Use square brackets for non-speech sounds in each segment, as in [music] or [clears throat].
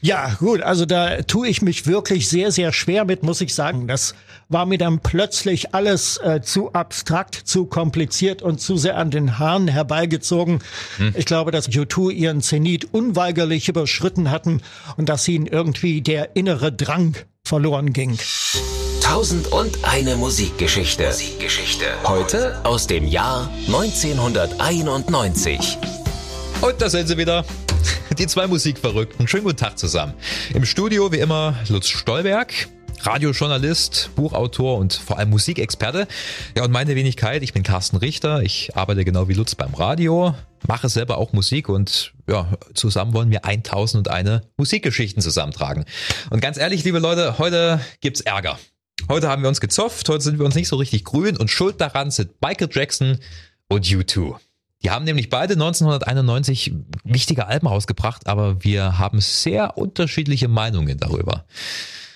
Ja, gut, also da tue ich mich wirklich sehr, sehr schwer mit, muss ich sagen. Das war mir dann plötzlich alles äh, zu abstrakt, zu kompliziert und zu sehr an den Haaren herbeigezogen. Hm. Ich glaube, dass U2 ihren Zenit unweigerlich überschritten hatten und dass ihnen irgendwie der innere Drang verloren ging. Tausend und eine Musikgeschichte. Musikgeschichte. Heute aus dem Jahr 1991. Und da sind sie wieder. [laughs] Die zwei Musikverrückten. Schönen guten Tag zusammen. Im Studio wie immer Lutz Stolberg. Radiojournalist, Buchautor und vor allem Musikexperte. Ja, und meine Wenigkeit, ich bin Carsten Richter. Ich arbeite genau wie Lutz beim Radio, mache selber auch Musik und ja, zusammen wollen wir 1001 Musikgeschichten zusammentragen. Und ganz ehrlich, liebe Leute, heute gibt's Ärger. Heute haben wir uns gezopft, heute sind wir uns nicht so richtig grün und schuld daran sind Michael Jackson und U2. Die haben nämlich beide 1991 wichtige Alben rausgebracht, aber wir haben sehr unterschiedliche Meinungen darüber.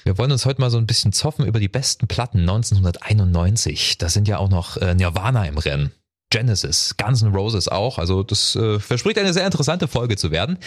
Wir wollen uns heute mal so ein bisschen zoffen über die besten Platten 1991. Da sind ja auch noch äh, Nirvana im Rennen. Genesis, Guns N' Roses auch. Also das äh, verspricht eine sehr interessante Folge zu werden.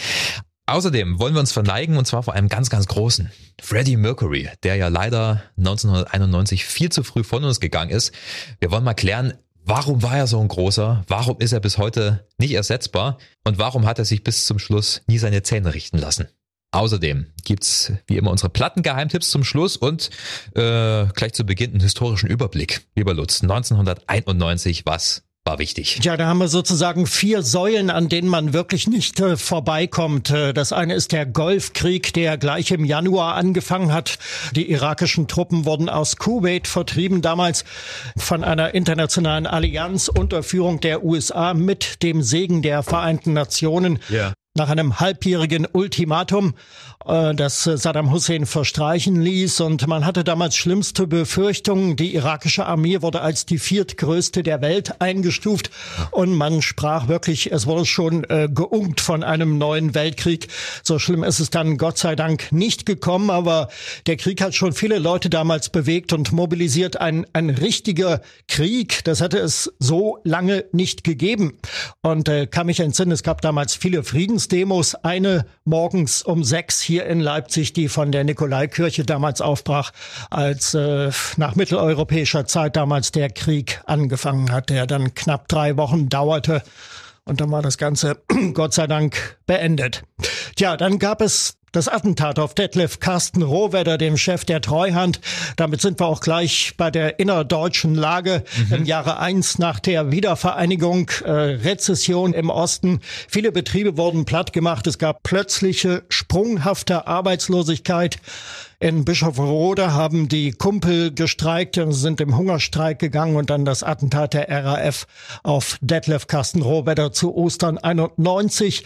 Außerdem wollen wir uns verneigen und zwar vor einem ganz, ganz großen. Freddie Mercury, der ja leider 1991 viel zu früh von uns gegangen ist. Wir wollen mal klären, warum war er so ein großer? Warum ist er bis heute nicht ersetzbar? Und warum hat er sich bis zum Schluss nie seine Zähne richten lassen? Außerdem gibt's wie immer unsere Plattengeheimtipps zum Schluss und äh, gleich zu Beginn einen historischen Überblick. Lieber Lutz, 1991, was war wichtig. Ja, da haben wir sozusagen vier Säulen, an denen man wirklich nicht äh, vorbeikommt. Äh, das eine ist der Golfkrieg, der gleich im Januar angefangen hat. Die irakischen Truppen wurden aus Kuwait vertrieben, damals von einer internationalen Allianz unter Führung der USA mit dem Segen der Vereinten Nationen. Ja nach einem halbjährigen Ultimatum, äh, das Saddam Hussein verstreichen ließ. Und man hatte damals schlimmste Befürchtungen. Die irakische Armee wurde als die viertgrößte der Welt eingestuft. Und man sprach wirklich, es wurde schon äh, geungt von einem neuen Weltkrieg. So schlimm ist es dann Gott sei Dank nicht gekommen. Aber der Krieg hat schon viele Leute damals bewegt und mobilisiert. Ein, ein richtiger Krieg, das hatte es so lange nicht gegeben. Und äh, kann mich entsinnen, es gab damals viele Friedens Demos. Eine morgens um sechs hier in Leipzig, die von der Nikolaikirche damals aufbrach, als äh, nach mitteleuropäischer Zeit damals der Krieg angefangen hat, der dann knapp drei Wochen dauerte. Und dann war das Ganze [clears throat] Gott sei Dank beendet. Tja, dann gab es das Attentat auf Detlef Carsten Rohwedder, dem Chef der Treuhand. Damit sind wir auch gleich bei der innerdeutschen Lage mhm. im Jahre eins nach der Wiedervereinigung, äh, Rezession im Osten. Viele Betriebe wurden platt gemacht. Es gab plötzliche, sprunghafte Arbeitslosigkeit. In Bischofferode haben die Kumpel gestreikt und sind im Hungerstreik gegangen und dann das Attentat der RAF auf Detlef Carsten Rohwedder zu Ostern 91.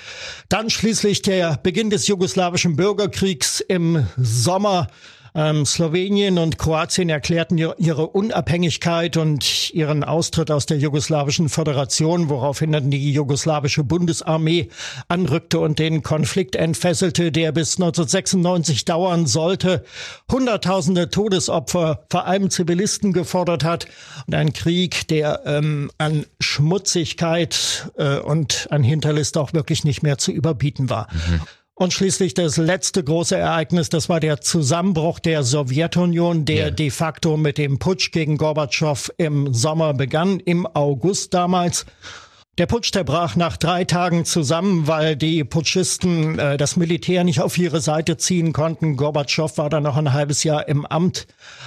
Dann schließlich der Beginn des jugoslawischen Bürgerkriegs im Sommer ähm, Slowenien und Kroatien erklärten ihre Unabhängigkeit und ihren Austritt aus der jugoslawischen Föderation, woraufhin dann die jugoslawische Bundesarmee anrückte und den Konflikt entfesselte, der bis 1996 dauern sollte, Hunderttausende Todesopfer, vor allem Zivilisten gefordert hat und ein Krieg, der ähm, an Schmutzigkeit äh, und an Hinterlist auch wirklich nicht mehr zu überbieten war. Mhm. Und schließlich das letzte große Ereignis, das war der Zusammenbruch der Sowjetunion, der yeah. de facto mit dem Putsch gegen Gorbatschow im Sommer begann, im August damals. Der Putsch, der brach nach drei Tagen zusammen, weil die Putschisten äh, das Militär nicht auf ihre Seite ziehen konnten. Gorbatschow war dann noch ein halbes Jahr im Amt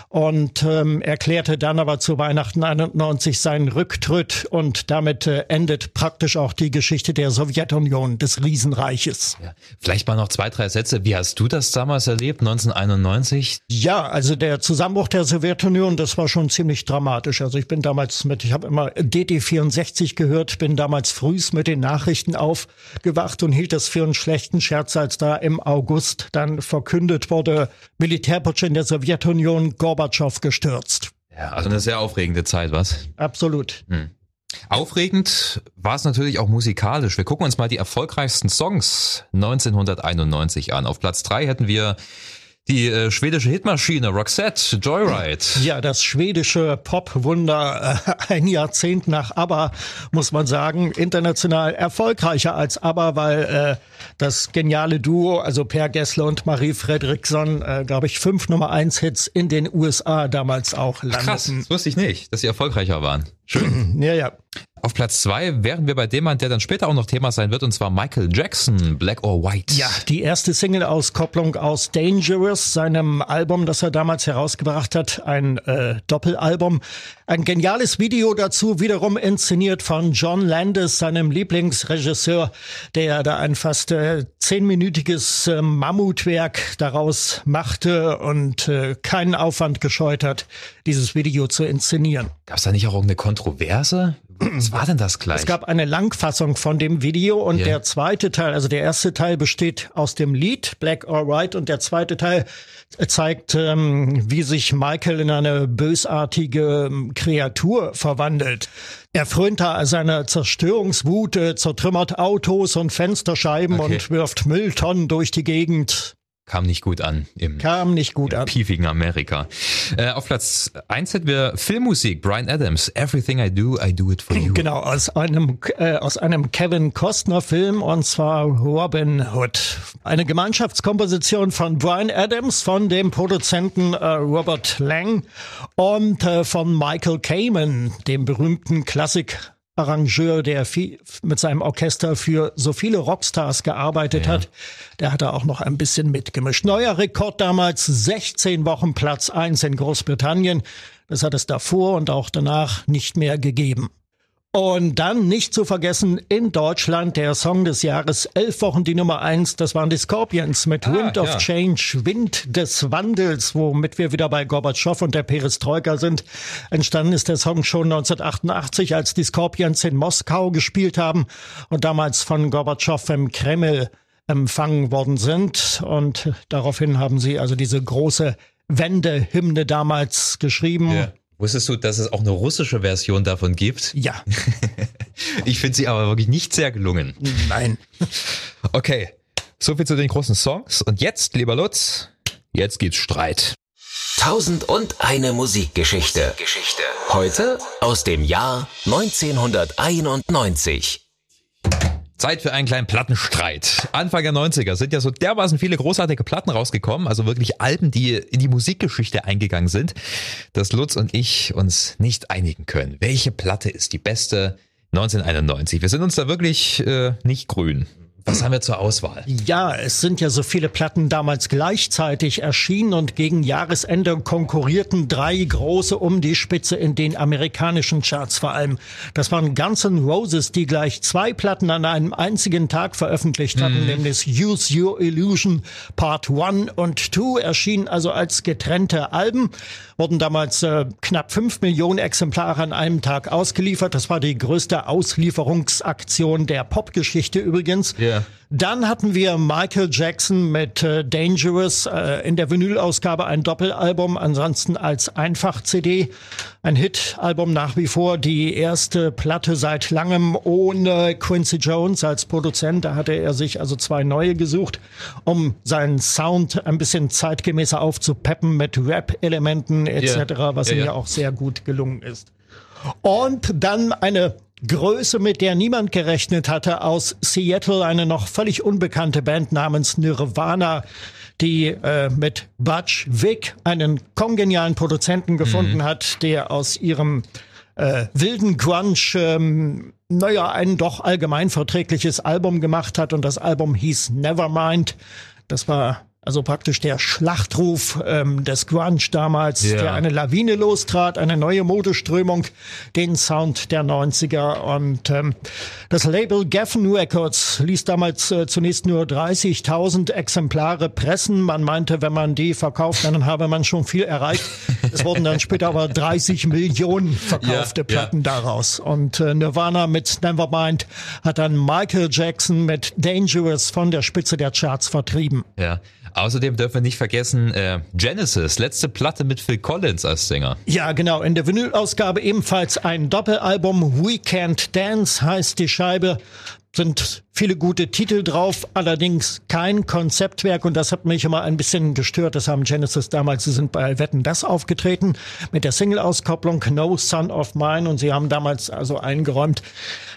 und ähm, erklärte dann aber zu Weihnachten 91 seinen Rücktritt und damit äh, endet praktisch auch die Geschichte der Sowjetunion, des Riesenreiches. Ja. Vielleicht mal noch zwei, drei Sätze. Wie hast du das damals erlebt, 1991? Ja, also der Zusammenbruch der Sowjetunion, das war schon ziemlich dramatisch. Also ich bin damals mit, ich habe immer DD64 gehört, bin damals frühs mit den Nachrichten aufgewacht und hielt das für einen schlechten Scherz, als da im August dann verkündet wurde, Militärputsch in der Sowjetunion, Gorbatschow Gorbatschow gestürzt. Ja, also eine sehr aufregende Zeit, was? Absolut. Hm. Aufregend war es natürlich auch musikalisch. Wir gucken uns mal die erfolgreichsten Songs 1991 an. Auf Platz drei hätten wir Die äh, schwedische Hitmaschine Roxette, Joyride. Ja, das schwedische Popwunder, äh, [laughs] ein Jahrzehnt nach ABBA, muss man sagen, international erfolgreicher als ABBA, weil äh, das geniale Duo, also Per Gessler und Marie Fredriksson, äh, glaube ich, fünf Nummer eins Hits in den USA damals auch landeten. Krass, das wusste ich nicht, dass sie erfolgreicher waren. Schön. [clears throat] ja, ja. Auf Platz zwei wären wir bei dem Mann, der dann später auch noch Thema sein wird, und zwar Michael Jackson, Black or White. Ja, die erste Single-Auskopplung aus Dangerous, seinem Album, das er damals herausgebracht hat, ein äh, Doppelalbum. Ein geniales Video dazu, wiederum inszeniert von John Landis, seinem Lieblingsregisseur, der da ein fast äh, zehnminütiges äh, Mammutwerk daraus machte und äh, keinen Aufwand gescheut hat, dieses Video zu inszenieren. Gab es da nicht auch irgendeine Kontroverse? Was war denn das gleich? Es gab eine Langfassung von dem Video und yeah. der zweite Teil, also der erste Teil besteht aus dem Lied Black or White und der zweite Teil zeigt, ähm, wie sich Michael in eine bösartige ähm, Kreatur verwandelt. Er frönt da seiner Zerstörungswut, äh, zertrümmert Autos und Fensterscheiben okay. und wirft Mülltonnen durch die Gegend. Kam nicht gut an im, Kam nicht gut an. piefigen Amerika. Äh, auf Platz eins hätten wir Filmmusik, Brian Adams, Everything I Do, I Do It For You. Genau, aus einem, äh, aus einem Kevin Costner Film und zwar Robin Hood. Eine Gemeinschaftskomposition von Brian Adams, von dem Produzenten äh, Robert Lang und äh, von Michael Kamen, dem berühmten Klassik Arrangeur, der viel, mit seinem Orchester für so viele Rockstars gearbeitet ja. hat, der hat da auch noch ein bisschen mitgemischt. Neuer Rekord damals, 16 Wochen Platz 1 in Großbritannien. Das hat es davor und auch danach nicht mehr gegeben. Und dann nicht zu vergessen, in Deutschland der Song des Jahres, elf Wochen die Nummer eins, das waren die Scorpions mit ah, Wind of ja. Change, Wind des Wandels, womit wir wieder bei Gorbatschow und der Perestroika sind. Entstanden ist der Song schon 1988, als die Scorpions in Moskau gespielt haben und damals von Gorbatschow im Kreml empfangen worden sind. Und daraufhin haben sie also diese große Wendehymne damals geschrieben. Yeah. Wusstest du, dass es auch eine russische Version davon gibt? Ja. [laughs] ich finde sie aber wirklich nicht sehr gelungen. Nein. [laughs] Okay, soviel zu den großen Songs. Und jetzt, lieber Lutz, jetzt gibt's Streit. Tausend und eine Musikgeschichte. Heute aus dem Jahr 1991. Zeit für einen kleinen Plattenstreit. Anfang der 90er sind ja so dermaßen viele großartige Platten rausgekommen, also wirklich Alben, die in die Musikgeschichte eingegangen sind, dass Lutz und ich uns nicht einigen können. Welche Platte ist die beste 1991? Wir sind uns da wirklich äh, nicht grün. Was haben wir zur Auswahl? Ja, es sind ja so viele Platten damals gleichzeitig erschienen und gegen Jahresende konkurrierten drei große um die Spitze in den amerikanischen Charts vor allem. Das waren Guns N' Roses, die gleich zwei Platten an einem einzigen Tag veröffentlicht hatten, mm. nämlich Use Your Illusion Part 1 und 2 erschienen also als getrennte Alben, wurden damals äh, knapp fünf Millionen Exemplare an einem Tag ausgeliefert. Das war die größte Auslieferungsaktion der Popgeschichte übrigens. Yeah. Dann hatten wir Michael Jackson mit äh, Dangerous äh, in der Vinylausgabe ein Doppelalbum, ansonsten als Einfach-CD. Ein Hit-Album nach wie vor, die erste Platte seit langem ohne Quincy Jones als Produzent. Da hatte er sich also zwei neue gesucht, um seinen Sound ein bisschen zeitgemäßer aufzupeppen mit Rap-Elementen etc., yeah. was yeah, ihm ja auch sehr gut gelungen ist. Und dann eine Größe, mit der niemand gerechnet hatte, aus Seattle, eine noch völlig unbekannte Band namens Nirvana, die äh, mit Butch Vig einen kongenialen Produzenten gefunden mhm. hat, der aus ihrem äh, wilden Grunge ähm, naja, ein doch allgemein verträgliches Album gemacht hat und das Album hieß Nevermind. Das war also praktisch der Schlachtruf ähm, des Grunge damals, ja. der eine Lawine lostrat, eine neue Modeströmung, den Sound der 90er. Und ähm, das Label Geffen Records ließ damals äh, zunächst nur 30.000 Exemplare pressen. Man meinte, wenn man die verkauft, dann habe man schon viel erreicht. Es wurden dann später aber 30 Millionen verkaufte ja, Platten ja. daraus. Und äh, Nirvana mit Nevermind hat dann Michael Jackson mit Dangerous von der Spitze der Charts vertrieben. Ja. Außerdem dürfen wir nicht vergessen, äh, Genesis, letzte Platte mit Phil Collins als Sänger. Ja, genau. In der Vinylausgabe ebenfalls ein Doppelalbum. We Can't Dance heißt die Scheibe. Sind viele gute Titel drauf, allerdings kein Konzeptwerk und das hat mich immer ein bisschen gestört. Das haben Genesis damals, sie sind bei Wetten das aufgetreten mit der Single-Auskopplung No Son of Mine und sie haben damals also eingeräumt,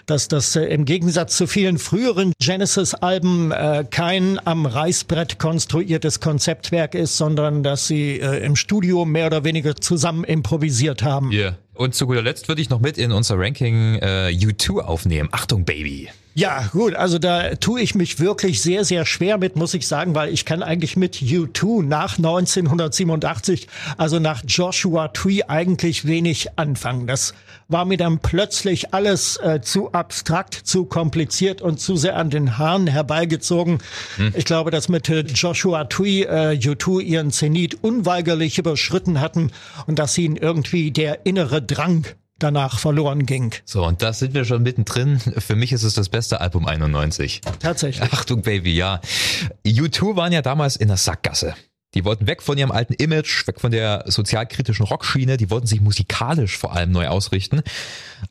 dass das äh, im Gegensatz zu vielen früheren Genesis-Alben äh, kein am Reißbrett konstruiertes Konzeptwerk ist, sondern dass sie äh, im Studio mehr oder weniger zusammen improvisiert haben. Yeah. Und zu guter Letzt würde ich noch mit in unser Ranking äh, U2 aufnehmen. Achtung, Baby. Ja, gut, also da tue ich mich wirklich sehr, sehr schwer mit, muss ich sagen, weil ich kann eigentlich mit U2 nach 1987, also nach Joshua Tree eigentlich wenig anfangen. Das war mir dann plötzlich alles äh, zu abstrakt, zu kompliziert und zu sehr an den Haaren herbeigezogen. Hm. Ich glaube, dass mit äh, Joshua Tree äh, U2 ihren Zenit unweigerlich überschritten hatten und dass ihnen irgendwie der innere Drang danach verloren ging. So, und da sind wir schon mittendrin. Für mich ist es das beste Album 91. Tatsächlich. Achtung, Baby, ja. U2 waren ja damals in der Sackgasse. Die wollten weg von ihrem alten Image, weg von der sozialkritischen Rockschiene, die wollten sich musikalisch vor allem neu ausrichten,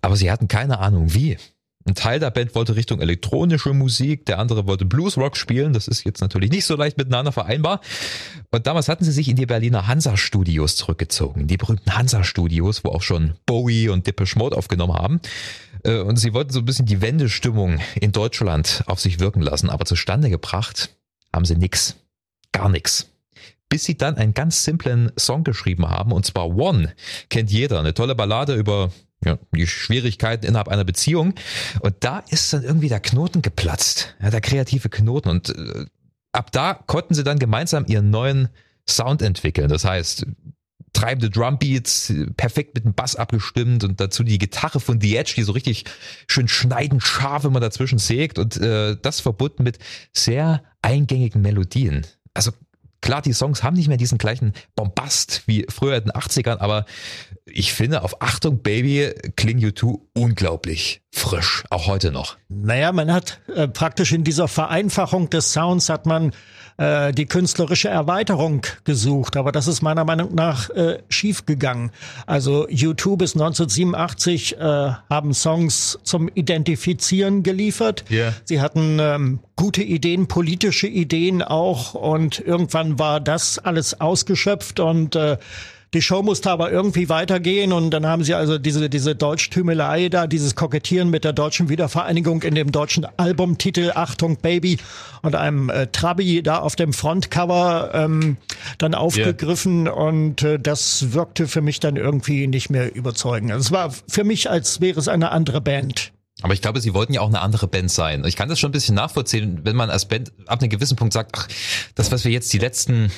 aber sie hatten keine Ahnung wie. Ein Teil der Band wollte Richtung elektronische Musik, der andere wollte Bluesrock spielen. Das ist jetzt natürlich nicht so leicht miteinander vereinbar. Und damals hatten sie sich in die Berliner Hansa-Studios zurückgezogen. Die berühmten Hansa-Studios, wo auch schon Bowie und Depeche Mode aufgenommen haben. Äh, und sie wollten so ein bisschen die Wendestimmung in Deutschland auf sich wirken lassen. Aber zustande gebracht haben sie nix. Gar nix bis sie dann einen ganz simplen Song geschrieben haben, und zwar One. Kennt jeder. Eine tolle Ballade über ja, die Schwierigkeiten innerhalb einer Beziehung. Und da ist dann irgendwie der Knoten geplatzt, ja, der kreative Knoten. Und äh, ab da konnten sie dann gemeinsam ihren neuen Sound entwickeln. Das heißt, treibende Drumbeats, perfekt mit dem Bass abgestimmt und dazu die Gitarre von The Edge, die so richtig schön schneidend scharf immer dazwischen sägt und äh, das verbunden mit sehr eingängigen Melodien. Also Klar, die Songs haben nicht mehr diesen gleichen Bombast wie früher in den 80ern, aber ich finde, auf Achtung Baby klingen U2 unglaublich frisch, auch heute noch. Naja, man hat äh, praktisch in dieser Vereinfachung des Sounds hat man äh, die künstlerische Erweiterung gesucht, aber das ist meiner Meinung nach äh, schiefgegangen. Also YouTube bis 1987 äh, haben Songs zum Identifizieren geliefert. Yeah. Sie hatten ähm, gute Ideen, politische Ideen auch und irgendwann war das alles ausgeschöpft und äh, die Show musste aber irgendwie weitergehen und dann haben sie also diese, diese Deutschtümelei da, dieses Kokettieren mit der deutschen Wiedervereinigung in dem deutschen Albumtitel Achtung Baby und einem äh, Trabi da auf dem Frontcover ähm, dann aufgegriffen yeah. und äh, das wirkte für mich dann irgendwie nicht mehr überzeugend. Also es war für mich, als wäre es eine andere Band. Aber ich glaube, sie wollten ja auch eine andere Band sein. Ich kann das schon ein bisschen nachvollziehen, wenn man als Band ab einem gewissen Punkt sagt, ach, das, was wir jetzt die letzten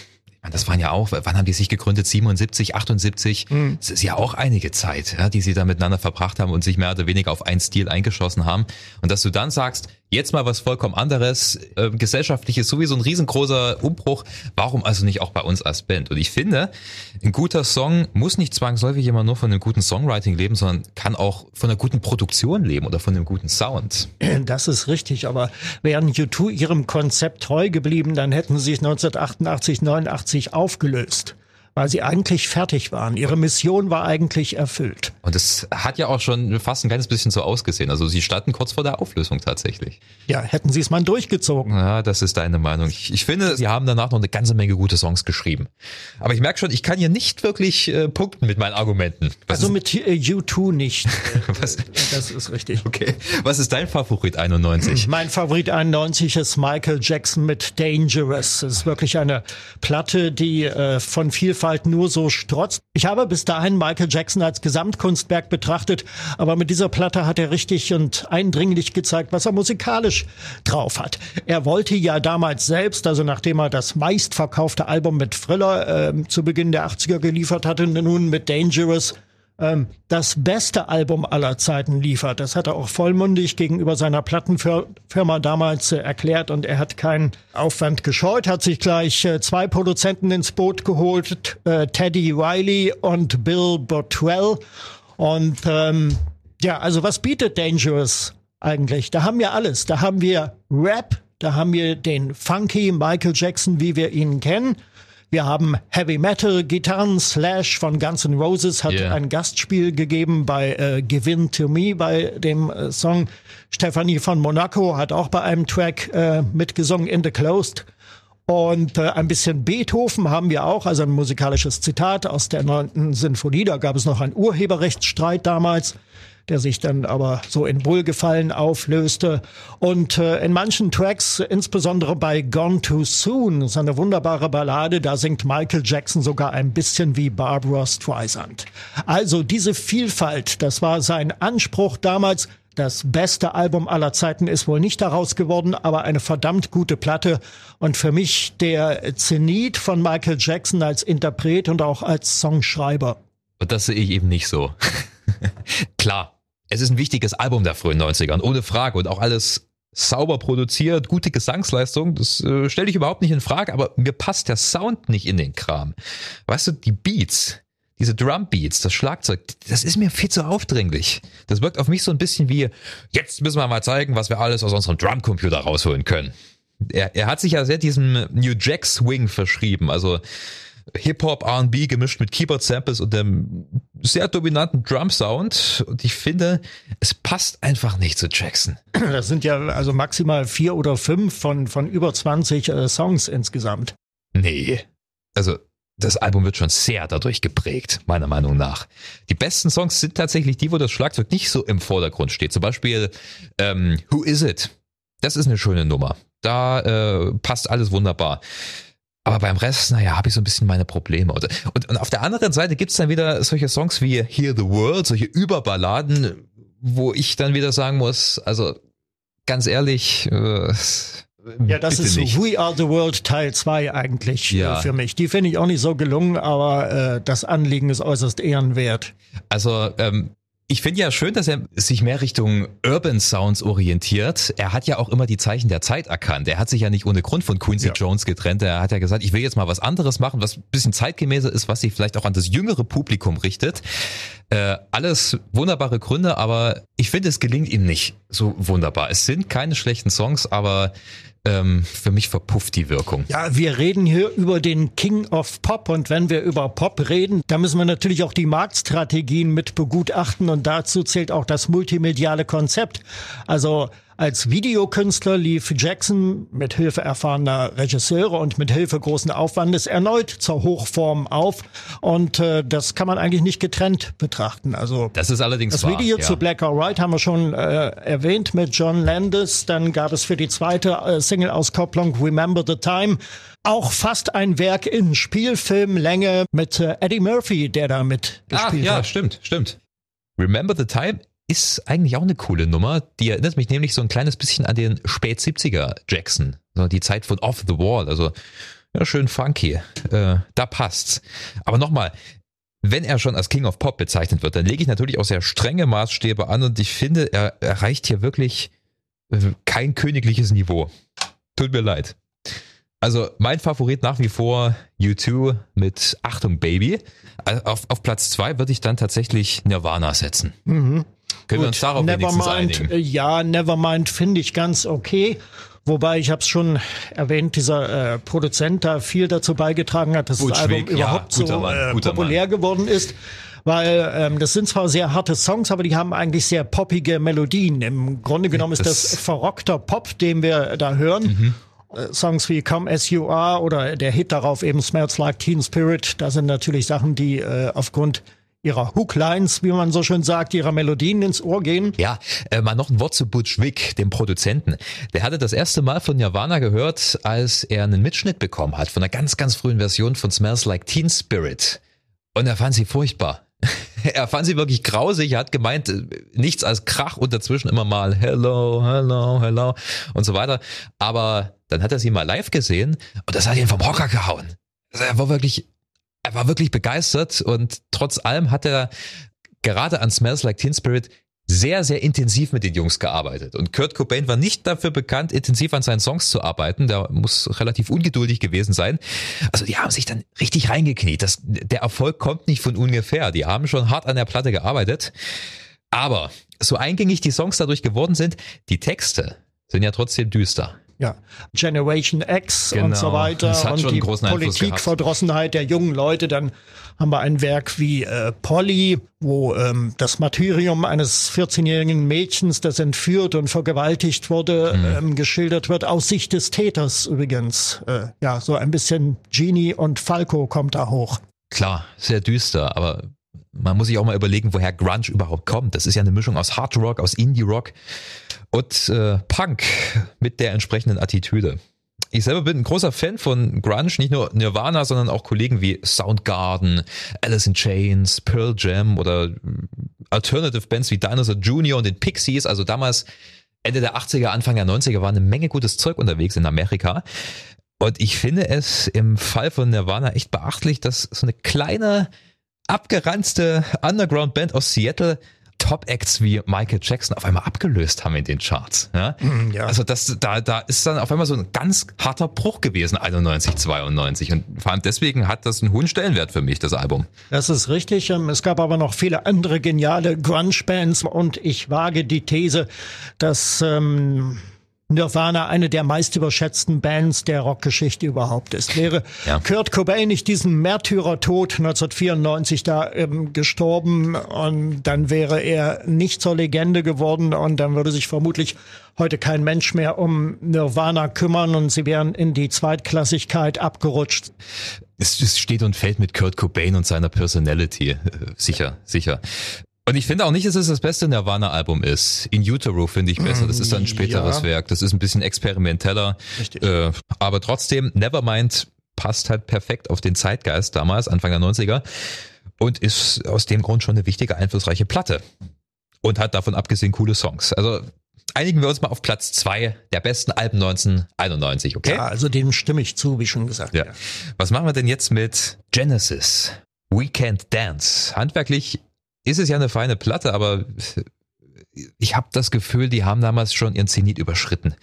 das waren ja auch, wann haben die sich gegründet? 77, 78? Mhm. Das ist ja auch einige Zeit, ja, die sie da miteinander verbracht haben und sich mehr oder weniger auf einen Stil eingeschossen haben. Und dass du dann sagst, Jetzt mal was vollkommen anderes. Äh, gesellschaftlich ist sowieso ein riesengroßer Umbruch. Warum also nicht auch bei uns als Band? Und ich finde, ein guter Song muss nicht zwangsläufig immer nur von einem guten Songwriting leben, sondern kann auch von einer guten Produktion leben oder von einem guten Sound. Das ist richtig, aber wären U2 ihrem Konzept treu geblieben, dann hätten sie sich 1988, 89 aufgelöst weil sie eigentlich fertig waren. Ihre Mission war eigentlich erfüllt. Und es hat ja auch schon fast ein kleines bisschen so ausgesehen. Also sie standen kurz vor der Auflösung tatsächlich. Ja, hätten sie es mal durchgezogen. Ja, das ist deine Meinung. Ich, ich finde, sie haben danach noch eine ganze Menge gute Songs geschrieben. Aber ich merke schon, ich kann hier nicht wirklich äh, punkten mit meinen Argumenten. Was also mit äh, U2 nicht. [laughs] Was? Das ist richtig. Okay. Was ist dein Favorit 91? Mein Favorit 91 ist Michael Jackson mit Dangerous. Das ist wirklich eine Platte, die äh, von Vielfalt Vielfalt nur so strotzt. Ich habe bis dahin Michael Jackson als Gesamtkunstwerk betrachtet, aber mit dieser Platte hat er richtig und eindringlich gezeigt, was er musikalisch drauf hat. Er wollte ja damals selbst, also nachdem er das meistverkaufte Album mit Thriller äh, zu Beginn der 80er geliefert hatte, nun mit Dangerous ähm, das beste Album aller Zeiten liefert. Das hat er auch vollmundig gegenüber seiner Plattenfirma damals äh, erklärt und er hat keinen Aufwand gescheut, hat sich gleich äh, zwei Produzenten ins Boot geholt, äh, Teddy Riley und Bill Botwell. Und ähm, ja, also was bietet Dangerous eigentlich? Da haben wir alles. Da haben wir Rap, da haben wir den funky Michael Jackson, wie wir ihn kennen. Wir haben Heavy Metal Gitarren. Slash von Guns N' Roses hat Yeah. ein Gastspiel gegeben bei äh, Give In To Me bei dem äh, Song. Stephanie von Monaco hat auch bei einem Track äh, mitgesungen, In The Closed. Und äh, ein bisschen Beethoven haben wir auch, also ein musikalisches Zitat aus der neunten Sinfonie. Da gab es noch einen Urheberrechtsstreit damals, der sich dann aber so in Wohlgefallen auflöste. Und äh, in manchen Tracks, insbesondere bei Gone Too Soon, ist eine wunderbare Ballade, da singt Michael Jackson sogar ein bisschen wie Barbara Streisand. Also diese Vielfalt, das war sein Anspruch damals. Das beste Album aller Zeiten ist wohl nicht daraus geworden, aber eine verdammt gute Platte. Und für mich der Zenit von Michael Jackson als Interpret und auch als Songschreiber. Und das sehe ich eben nicht so. [laughs] Klar, es ist ein wichtiges Album der frühen 90ern, ohne Frage. Und auch alles sauber produziert, gute Gesangsleistung, das äh, stelle ich überhaupt nicht in Frage, aber mir passt der Sound nicht in den Kram. Weißt du, die Beats, diese Drumbeats, das Schlagzeug, das ist mir viel zu aufdringlich. Das wirkt auf mich so ein bisschen wie, jetzt müssen wir mal zeigen, was wir alles aus unserem Drumcomputer rausholen können. Er, er hat sich ja sehr diesem New Jack Swing verschrieben, also Hip-Hop, R&B gemischt mit Keyboard-Samples und dem sehr dominanten Drum-Sound. Und ich finde, es passt einfach nicht zu Jackson. [clears throat] Das sind ja also maximal vier oder fünf von, von über 20 äh, Songs insgesamt. Nee. Also, das Album wird schon sehr dadurch geprägt, meiner Meinung nach. Die besten Songs sind tatsächlich die, wo das Schlagzeug nicht so im Vordergrund steht. Zum Beispiel ähm, Who Is It? Das ist eine schöne Nummer. Da äh, passt alles wunderbar. Aber beim Rest, naja, habe ich so ein bisschen meine Probleme. Und, und, und auf der anderen Seite gibt's dann wieder solche Songs wie Hear the World, solche Überballaden, wo ich dann wieder sagen muss, also ganz ehrlich, äh, Ja, das bitte ist so nicht. We Are the World Teil 2 eigentlich Ja. äh, für mich. Die finde ich auch nicht so gelungen, aber äh, das Anliegen ist äußerst ehrenwert. Also ähm, ich finde ja schön, dass er sich mehr Richtung Urban Sounds orientiert. Er hat ja auch immer die Zeichen der Zeit erkannt. Er hat sich ja nicht ohne Grund von Quincy Ja. Jones getrennt. Er hat ja gesagt, ich will jetzt mal was anderes machen, was ein bisschen zeitgemäßer ist, was sich vielleicht auch an das jüngere Publikum richtet. Äh, alles wunderbare Gründe, aber ich finde, es gelingt ihm nicht so wunderbar. Es sind keine schlechten Songs, aber ähm, für mich verpufft die Wirkung. Ja, wir reden hier über den King of Pop und wenn wir über Pop reden, da müssen wir natürlich auch die Marktstrategien mit begutachten und dazu zählt auch das multimediale Konzept. Also als Videokünstler lief Jackson mit Hilfe erfahrener Regisseure und mit Hilfe großen Aufwandes erneut zur Hochform auf und äh, das kann man eigentlich nicht getrennt betrachten. Also Das ist allerdings das wahr. Video ja. zu Black or White haben wir schon äh, erwähnt mit John Landis. Dann gab es für die zweite äh, Single-Auskopplung Remember the Time auch fast ein Werk in Spielfilmlänge mit äh, Eddie Murphy, der da Ach mitgespielt ja, hat. stimmt, stimmt. Remember the Time ist eigentlich auch eine coole Nummer. Die erinnert mich nämlich so ein kleines bisschen an den spät 70er Jackson. So die Zeit von Off the Wall. Also ja, schön funky. Äh, da passt's. Aber nochmal, wenn er schon als King of Pop bezeichnet wird, dann lege ich natürlich auch sehr strenge Maßstäbe an und ich finde, er erreicht hier wirklich äh, kein königliches Niveau. Tut mir leid. Also mein Favorit nach wie vor U2 mit Achtung Baby. Also Auf, auf Platz zwei würde ich dann tatsächlich Nirvana setzen. Können wir uns darauf wenigstens Nevermind, einigen? äh, ja, Nevermind finde ich ganz okay. Wobei, ich habe es schon erwähnt, dieser äh, Produzent da viel dazu beigetragen hat, dass das Butch Album Vig, ja, überhaupt guter so Mann, äh, populär geworden ist. Weil ähm, das sind zwar sehr harte Songs, aber die haben eigentlich sehr poppige Melodien. Im Grunde genommen ist das, Das- Mhm. verrockter Pop, den wir da hören. Äh, Songs wie Come As You Are oder der Hit darauf eben Smells Like Teen Spirit, das sind natürlich Sachen, die äh, aufgrund ihrer Hooklines, wie man so schön sagt, ihrer Melodien ins Ohr gehen. Ja, äh, mal noch ein Wort zu Butch Vig, dem Produzenten. Der hatte das erste Mal von Nirvana gehört, als er einen Mitschnitt bekommen hat von einer ganz, ganz frühen Version von Smells Like Teen Spirit. Und er fand sie furchtbar. [laughs] Er fand sie wirklich grausig. Er hat gemeint, äh, nichts als Krach und dazwischen immer mal Hello, Hello, Hello und so weiter. Aber dann hat er sie mal live gesehen und das hat ihn vom Hocker gehauen. Also er war wirklich, er war wirklich begeistert und trotz allem hat er gerade an Smells Like Teen Spirit sehr, sehr intensiv mit den Jungs gearbeitet. Und Kurt Cobain war nicht dafür bekannt, intensiv an seinen Songs zu arbeiten. Der muss relativ ungeduldig gewesen sein. Also die haben sich dann richtig reingekniet. Das, der Erfolg kommt nicht von ungefähr. Die haben schon hart an der Platte gearbeitet. Aber so eingängig die Songs dadurch geworden sind, die Texte sind ja trotzdem düster. Ja, Generation X genau. und so weiter das hat und die Politikverdrossenheit der jungen Leute. Dann haben wir ein Werk wie äh, Polly, wo ähm, das Martyrium eines 14-jährigen Mädchens, das entführt und vergewaltigt wurde, mhm. ähm, geschildert wird, aus Sicht des Täters übrigens. Äh, ja, so ein bisschen Genie und Falco kommt da hoch. Klar, sehr düster, aber man muss sich auch mal überlegen, woher Grunge überhaupt kommt. Das ist ja eine Mischung aus Hard Rock, aus Indie Rock und äh, Punk mit der entsprechenden Attitüde. Ich selber bin ein großer Fan von Grunge, nicht nur Nirvana, sondern auch Kollegen wie Soundgarden, Alice in Chains, Pearl Jam oder Alternative Bands wie Dinosaur Jr. und den Pixies. Also damals Ende der 80er, Anfang der 90er war eine Menge gutes Zeug unterwegs in Amerika. Und ich finde es im Fall von Nirvana echt beachtlich, dass so eine kleine abgeranzte Underground-Band aus Seattle Top-Acts wie Michael Jackson auf einmal abgelöst haben in den Charts. Ja? Mhm, ja. Also das, da, da ist dann auf einmal so ein ganz harter Bruch gewesen, 91, 92. Und vor allem deswegen hat das einen hohen Stellenwert für mich, das Album. Das ist richtig. Ähm, es gab aber noch viele andere geniale Grunge-Bands und ich wage die These, dass ähm, Nirvana eine der meist überschätzten Bands der Rockgeschichte überhaupt ist. Wäre ja. Kurt Cobain nicht diesen Märtyrertod 1994 da ähm, gestorben und dann wäre er nicht zur Legende geworden und dann würde sich vermutlich heute kein Mensch mehr um Nirvana kümmern und sie wären in die Zweitklassigkeit abgerutscht. Es, es steht und fällt mit Kurt Cobain und seiner Personality. Äh, sicher, sicher. Und ich finde auch nicht, dass es das beste Nirvana-Album ist. In Utero finde ich besser. Das ist dann ein späteres ja. Werk. Das ist ein bisschen experimenteller. Richtig. Äh, aber trotzdem, Nevermind passt halt perfekt auf den Zeitgeist damals, Anfang der 90er. Und ist aus dem Grund schon eine wichtige, einflussreiche Platte. Und hat davon abgesehen coole Songs. Also einigen wir uns mal auf Platz zwei der besten Alben 1991, okay? Ja, also dem stimme ich zu, wie schon gesagt. Ja. ja. Was machen wir denn jetzt mit Genesis? We Can't Dance. Handwerklich ist es ja eine feine Platte, aber ich habe das Gefühl, die haben damals schon ihren Zenit überschritten.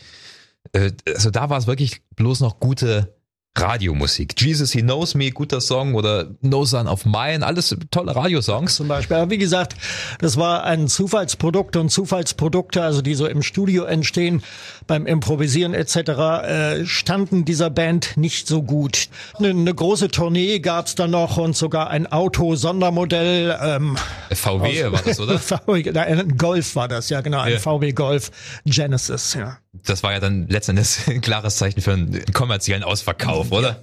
Äh, also da war es wirklich bloß noch gute Radiomusik. Jesus He Knows Me, guter Song oder No Sun of Mine, alles tolle Radiosongs. Zum Beispiel. Aber wie gesagt, das war ein Zufallsprodukt und Zufallsprodukte, also die so im Studio entstehen, beim Improvisieren etc., äh, standen dieser Band nicht so gut. Eine, eine große Tournee gab's da noch und sogar ein Auto-Sondermodell. Ähm, VW aus, war das, oder? [laughs] VW, ein Golf war das, ja genau, ein ja. VW Golf Genesis, ja das war ja dann letztendlich [laughs] ein klares Zeichen für einen kommerziellen Ausverkauf, oder?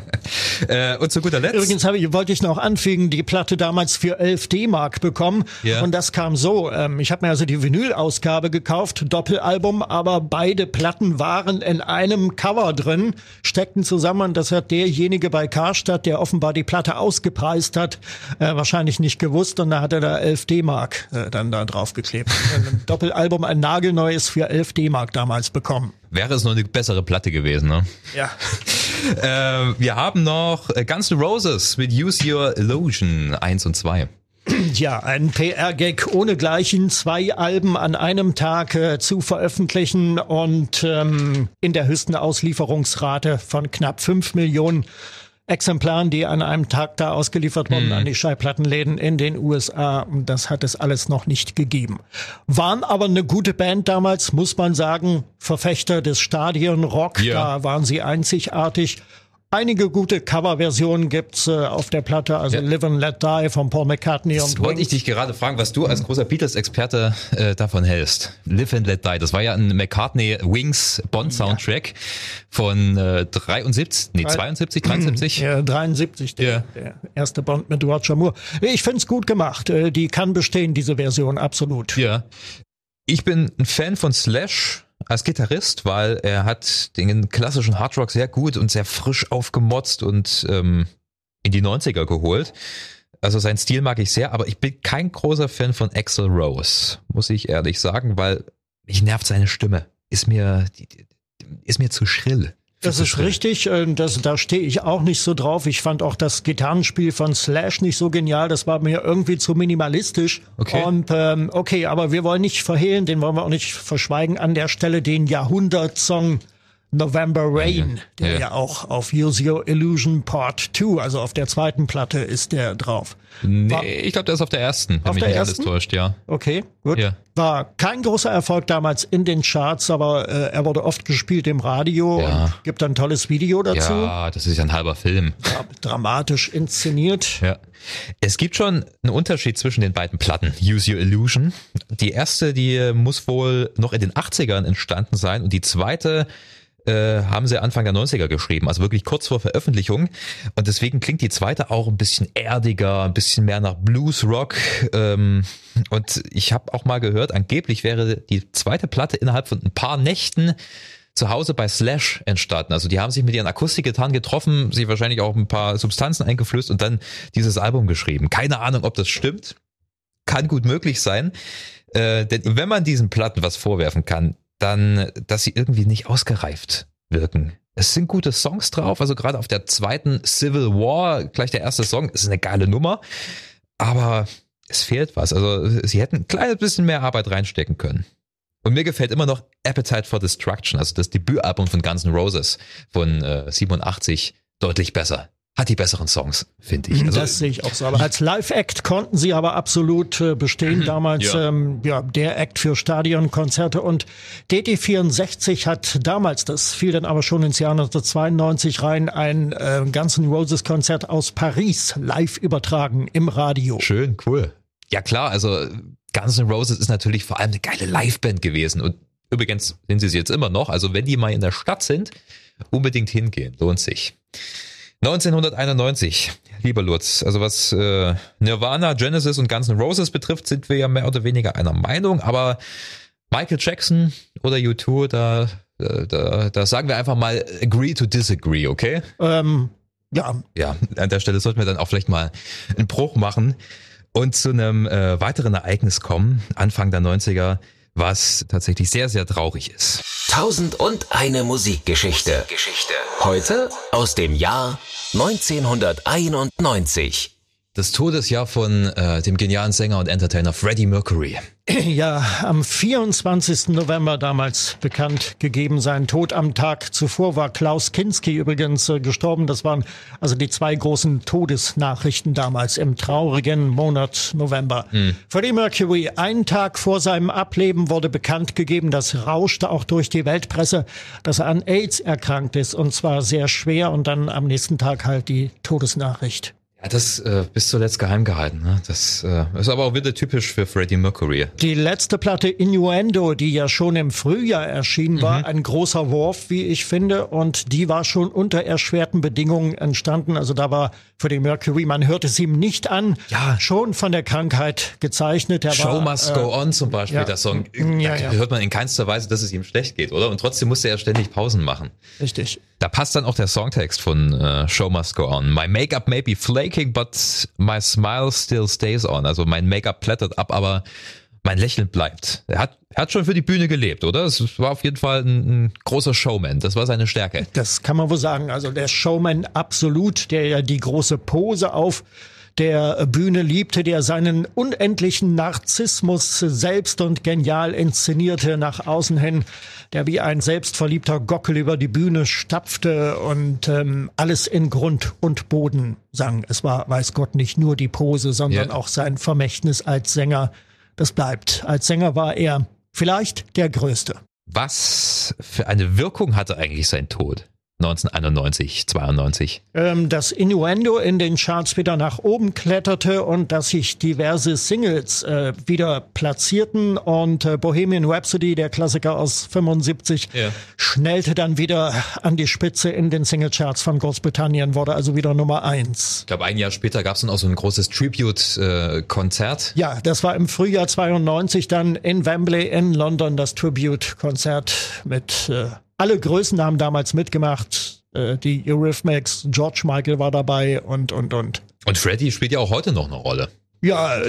[laughs] äh, und zu guter Letzt. Übrigens habe ich, wollte ich noch anfügen, die Platte damals für 11 D-Mark bekommen. Ja. Und das kam so. Ähm, ich habe mir also die Vinyl-Ausgabe gekauft, Doppelalbum, aber beide Platten waren in einem Cover drin, steckten zusammen. Das hat derjenige bei Karstadt, der offenbar die Platte ausgepreist hat, äh, wahrscheinlich nicht gewusst. Und da hat er da 11 D-Mark äh, dann da draufgeklebt. [laughs] Doppelalbum, ein nagelneues für 11 D-Mark damals bekommen. Wäre es noch eine bessere Platte gewesen, ne? Ja. [laughs] äh, wir haben noch Guns N' Roses mit Use Your Illusion 1 und 2. Ja, ein PR-Gag ohnegleichen, zwei Alben an einem Tag äh, zu veröffentlichen und ähm, in der höchsten Auslieferungsrate von knapp fünf Millionen Exemplaren, die an einem Tag da ausgeliefert wurden mhm. an die Schallplattenläden in den USA. Das hat es alles noch nicht gegeben. Waren aber eine gute Band damals, muss man sagen. Verfechter des Stadionrock, ja. da waren sie einzigartig. Einige gute Coverversionen gibt's äh, auf der Platte, also ja. Live and Let Die von Paul McCartney das und wollte ich dich gerade fragen, was du als großer Beatles-Experte äh, davon hältst. Live and Let Die, das war ja ein McCartney Wings Bond Soundtrack ja. von äh, 73, nee 72, 73? Ja, 73, der, ja. der erste Bond mit Roger Moore. Ich find's gut gemacht, äh, die kann bestehen, diese Version, absolut. Ja. Ich bin ein Fan von Slash als Gitarrist, weil er hat den klassischen Hardrock sehr gut und sehr frisch aufgemotzt und ähm, in die 90er geholt. Also sein Stil mag ich sehr, aber ich bin kein großer Fan von Axel Rose, muss ich ehrlich sagen, weil mich nervt seine Stimme. Ist mir, ist mir zu schrill. Das ist richtig, äh, das, da stehe ich auch nicht so drauf. Ich fand auch das Gitarrenspiel von Slash nicht so genial. Das war mir irgendwie zu minimalistisch. Okay. Und ähm, okay, aber wir wollen nicht verhehlen, den wollen wir auch nicht verschweigen, an der Stelle den Jahrhundertsong November Rain, der Ja. ja auch auf Use Your Illusion Part 2, also auf der zweiten Platte ist der drauf. Nee, ich glaube, der ist auf der ersten, wenn Auf mich der nicht alles ersten? täuscht, ja. Okay, gut. Ja. War kein großer Erfolg damals in den Charts, aber äh, er wurde oft gespielt im Radio Ja. und gibt ein tolles Video dazu. Ja, das ist ja ein halber Film. Dramatisch inszeniert. Ja. Es gibt schon einen Unterschied zwischen den beiden Platten. Use Your Illusion. Die erste, die muss wohl noch in den 80ern entstanden sein und die zweite äh, haben sie Anfang der 90er geschrieben, also wirklich kurz vor Veröffentlichung. Und deswegen klingt die zweite auch ein bisschen erdiger, ein bisschen mehr nach Blues Rock. Ähm, und ich habe auch mal gehört, angeblich wäre die zweite Platte innerhalb von ein paar Nächten zu Hause bei Slash entstanden. Also die haben sich mit ihren Akustikgitarren getroffen, sich wahrscheinlich auch ein paar Substanzen eingeflößt und dann dieses Album geschrieben. Keine Ahnung, ob das stimmt. Kann gut möglich sein. Äh, denn wenn man diesen Platten was vorwerfen kann, dann, dass sie irgendwie nicht ausgereift wirken. Es sind gute Songs drauf, also gerade auf der zweiten Civil War, gleich der erste Song, ist eine geile Nummer, aber es fehlt was. Also sie hätten ein kleines bisschen mehr Arbeit reinstecken können. Und mir gefällt immer noch Appetite for Destruction, also das Debütalbum von Guns N' Roses von äh, 87, deutlich besser. Hat die besseren Songs, finde ich. Also, das sehe ich auch so. Aber als Live-Act konnten sie aber absolut äh, bestehen. Damals Ja. Ähm, ja der Act für Stadionkonzerte und DD64 hat damals, das fiel dann aber schon ins Jahr 1992 rein, ein äh, Guns N' Roses Konzert aus Paris live übertragen im Radio. Schön, cool. Ja klar, also Guns N' Roses ist natürlich vor allem eine geile Liveband gewesen und übrigens sind sie es jetzt immer noch. Also wenn die mal in der Stadt sind, unbedingt hingehen, lohnt sich. 1991, lieber Lutz, also was äh, Nirvana, Genesis und Guns N' Roses betrifft, sind wir ja mehr oder weniger einer Meinung, aber Michael Jackson oder U2, da, äh, da, da sagen wir einfach mal agree to disagree, okay? Ähm, ja, ja, an der Stelle sollten wir dann auch vielleicht mal einen Bruch machen und zu einem äh, weiteren Ereignis kommen, Anfang der 90er, was tatsächlich sehr, sehr traurig ist. Tausend und eine Musikgeschichte. Geschichte. Heute aus dem Jahr 1991. Das Todesjahr von äh, dem genialen Sänger und Entertainer Freddie Mercury. Ja, am 24. November damals bekannt gegeben sein Tod. Am Tag zuvor war Klaus Kinski übrigens äh, gestorben. Das waren also die zwei großen Todesnachrichten damals im traurigen Monat November. Freddie Mercury, einen Tag vor seinem Ableben wurde bekannt gegeben, das rauschte auch durch die Weltpresse, dass er an AIDS erkrankt ist und zwar sehr schwer und dann am nächsten Tag halt die Todesnachricht. Ja, das äh, bis zuletzt geheim gehalten. Ne? Das äh, ist aber auch wieder typisch für Freddie Mercury. Die letzte Platte Innuendo, die ja schon im Frühjahr erschienen war, ein großer Wurf, wie ich finde, und die war schon unter erschwerten Bedingungen entstanden. Also da war für den Mercury, man hört es ihm nicht an, Ja. schon von der Krankheit gezeichnet. Er Show war, Must äh, Go On zum Beispiel, ja. der Song. Ja, da ja. hört man in keinster Weise, dass es ihm schlecht geht, oder? Und trotzdem musste er ständig Pausen machen. Richtig. Da passt dann auch der Songtext von äh, Show Must Go On. My makeup may be flaking, but my smile still stays on. Also mein Make-up plättert ab, aber mein Lächeln bleibt. Er hat, er hat schon für die Bühne gelebt, oder? Es war auf jeden Fall ein, ein großer Showman. Das war seine Stärke. Das kann man wohl sagen. Also der Showman absolut, der ja die große Pose auf der Bühne liebte, der seinen unendlichen Narzissmus selbst und genial inszenierte nach außen hin, der wie ein selbstverliebter Gockel über die Bühne stapfte und ähm, alles in Grund und Boden sang. Es war, weiß Gott, nicht nur die Pose, sondern Ja. auch sein Vermächtnis als Sänger. Das bleibt. Als Sänger war er vielleicht der Größte. Was für eine Wirkung hatte eigentlich sein Tod? 1991, 92. ähm, dass Innuendo in den Charts wieder nach oben kletterte und dass sich diverse Singles äh, wieder platzierten und äh, Bohemian Rhapsody, der Klassiker aus 75, Ja. schnellte dann wieder an die Spitze in den Singlecharts von Großbritannien, wurde also wieder Nummer eins. Ich glaube, ein Jahr später gab es dann auch so ein großes Tribute-Konzert. Ja, das war im Frühjahr 92 dann in Wembley in London das Tribute-Konzert mit äh, alle Größen haben damals mitgemacht. Äh, die Eurythmics, George Michael war dabei und und und. Und Freddie spielt ja auch heute noch eine Rolle. Ja,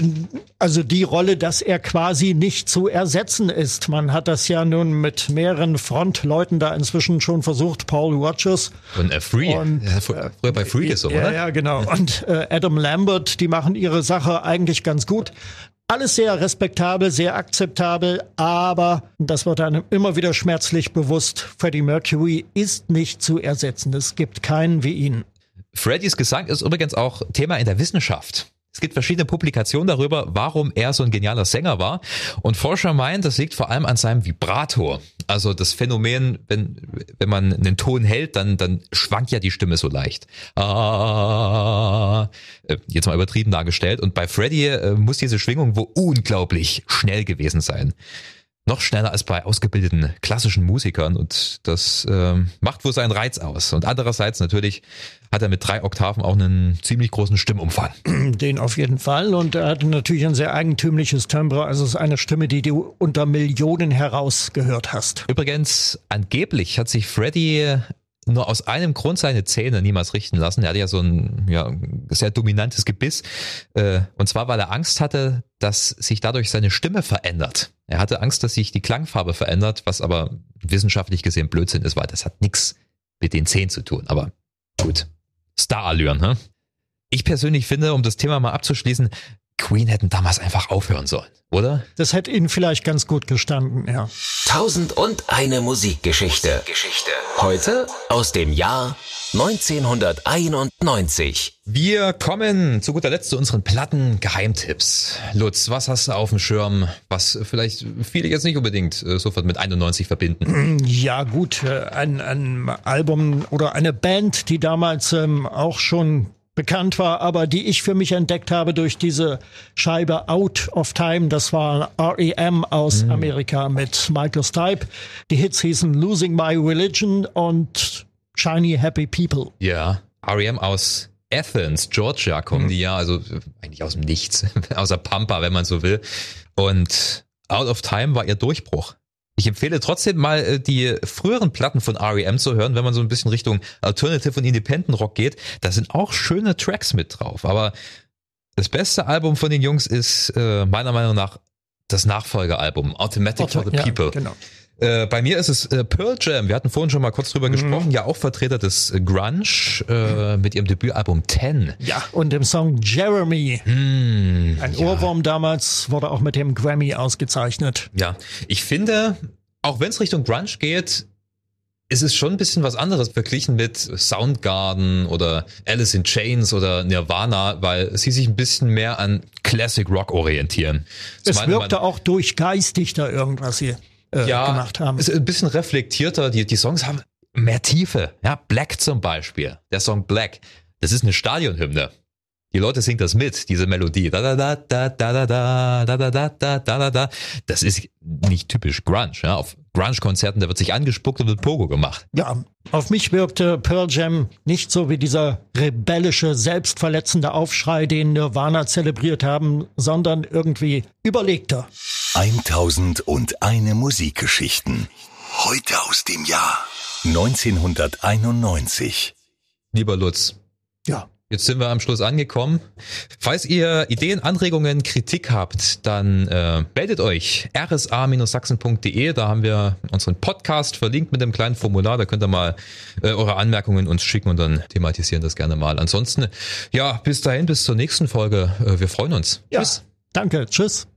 also die Rolle, dass er quasi nicht zu ersetzen ist. Man hat das ja nun mit mehreren Frontleuten da inzwischen schon versucht. Paul Rogers. Und äh, Free. Und, ja, fr- früher bei Free gesungen, Ja, oder? ja, genau. Und äh, Adam Lambert, die machen ihre Sache eigentlich ganz gut. Alles sehr respektabel, sehr akzeptabel, aber das wird einem immer wieder schmerzlich bewusst. Freddie Mercury ist nicht zu ersetzen. Es gibt keinen wie ihn. Freddys Gesang ist übrigens auch Thema in der Wissenschaft. Es gibt verschiedene Publikationen darüber, warum er so ein genialer Sänger war. Und Forscher meinen, das liegt vor allem an seinem Vibrator. Also das Phänomen, wenn, wenn man einen Ton hält, dann, dann schwankt ja die Stimme so leicht. Ah, äh, jetzt mal übertrieben dargestellt. Und bei Freddy äh, muss diese Schwingung wohl unglaublich schnell gewesen sein noch schneller als bei ausgebildeten klassischen Musikern und das äh, macht wohl seinen Reiz aus. Und andererseits natürlich hat er mit drei Oktaven auch einen ziemlich großen Stimmumfang. [clears throat] Den auf jeden Fall und er hat natürlich ein sehr eigentümliches Timbre, also es ist eine Stimme, die du unter Millionen herausgehört hast. Übrigens, angeblich hat sich Freddie nur aus einem Grund seine Zähne niemals richten lassen. Er hatte ja so ein ja, sehr dominantes Gebiss. Äh, und zwar, weil er Angst hatte, dass sich dadurch seine Stimme verändert. Er hatte Angst, dass sich die Klangfarbe verändert, was aber wissenschaftlich gesehen Blödsinn ist, weil das hat nichts mit den Zähnen zu tun. Aber gut. Starallüren, ne? Ich persönlich finde, um das Thema mal abzuschließen, Queen hätten damals einfach aufhören sollen, oder? Das hätte ihnen vielleicht ganz gut gestanden, ja. Tausend und eine Musikgeschichte. Geschichte. Heute aus dem Jahr 1991. Wir kommen zu guter Letzt zu unseren Platten-Geheimtipps. Lutz, was hast du auf dem Schirm, was vielleicht viele jetzt nicht unbedingt äh, sofort mit 91 verbinden? [clears throat] Ja gut, äh, ein, ein Album oder eine Band, die damals ähm, auch schon bekannt war, aber die ich für mich entdeckt habe durch diese Scheibe Out of Time. Das war REM aus mhm. Amerika mit Michael Stipe. Die Hits hießen Losing My Religion und Shiny Happy People. Ja, REM aus Athens, Georgia kommen mhm. die ja, also eigentlich aus dem Nichts, [laughs] außer Pampa, wenn man so will. Und Out of Time war ihr Durchbruch. Ich empfehle trotzdem mal äh, die früheren Platten von REM zu hören, wenn man so ein bisschen Richtung Alternative und Independent Rock geht. Da sind auch schöne Tracks mit drauf. Aber das beste Album von den Jungs ist äh, meiner Meinung nach das Nachfolgealbum Automatic Auto, for the People. Ja, genau. Äh, bei mir ist es äh, Pearl Jam. Wir hatten vorhin schon mal kurz drüber mhm. gesprochen. Ja, auch Vertreter des Grunge äh, mit ihrem Debütalbum Ten. Ja, und dem Song Jeremy. Mm, Ein ja. Ohrwurm damals wurde auch mit dem Grammy ausgezeichnet. Ja, ich finde, auch wenn es Richtung Grunge geht, ist es schon ein bisschen was anderes verglichen mit Soundgarden oder Alice in Chains oder Nirvana, weil sie sich ein bisschen mehr an Classic Rock orientieren. Es wirkte auch durchgeistig da irgendwas hier äh, ja, gemacht haben. Ist ein bisschen reflektierter. Die, die Songs haben mehr Tiefe. Ja, Black zum Beispiel. Der Song Black. Das ist eine Stadionhymne. Die Leute singen das mit, diese Melodie. Da, da, da, da, da, da, da, da, da, da, da, da, da. Das ist nicht typisch Grunge. Ja? Auf Grunge-Konzerten, da wird sich angespuckt und wird Pogo gemacht. Ja, auf mich wirkte Pearl Jam nicht so wie dieser rebellische, selbstverletzende Aufschrei, den Nirvana zelebriert haben, sondern irgendwie überlegter. 1001 Musikgeschichten. Heute aus dem Jahr 1991. Lieber Lutz. Ja. Jetzt sind wir am Schluss angekommen. Falls ihr Ideen, Anregungen, Kritik habt, dann äh, meldet euch rsa-sachsen.de. Da haben wir unseren Podcast verlinkt mit einem kleinen Formular. Da könnt ihr mal äh, eure Anmerkungen uns schicken und dann thematisieren das gerne mal. Ansonsten, ja, bis dahin, bis zur nächsten Folge. Äh, wir freuen uns. Ja, Tschüss. Danke. Tschüss.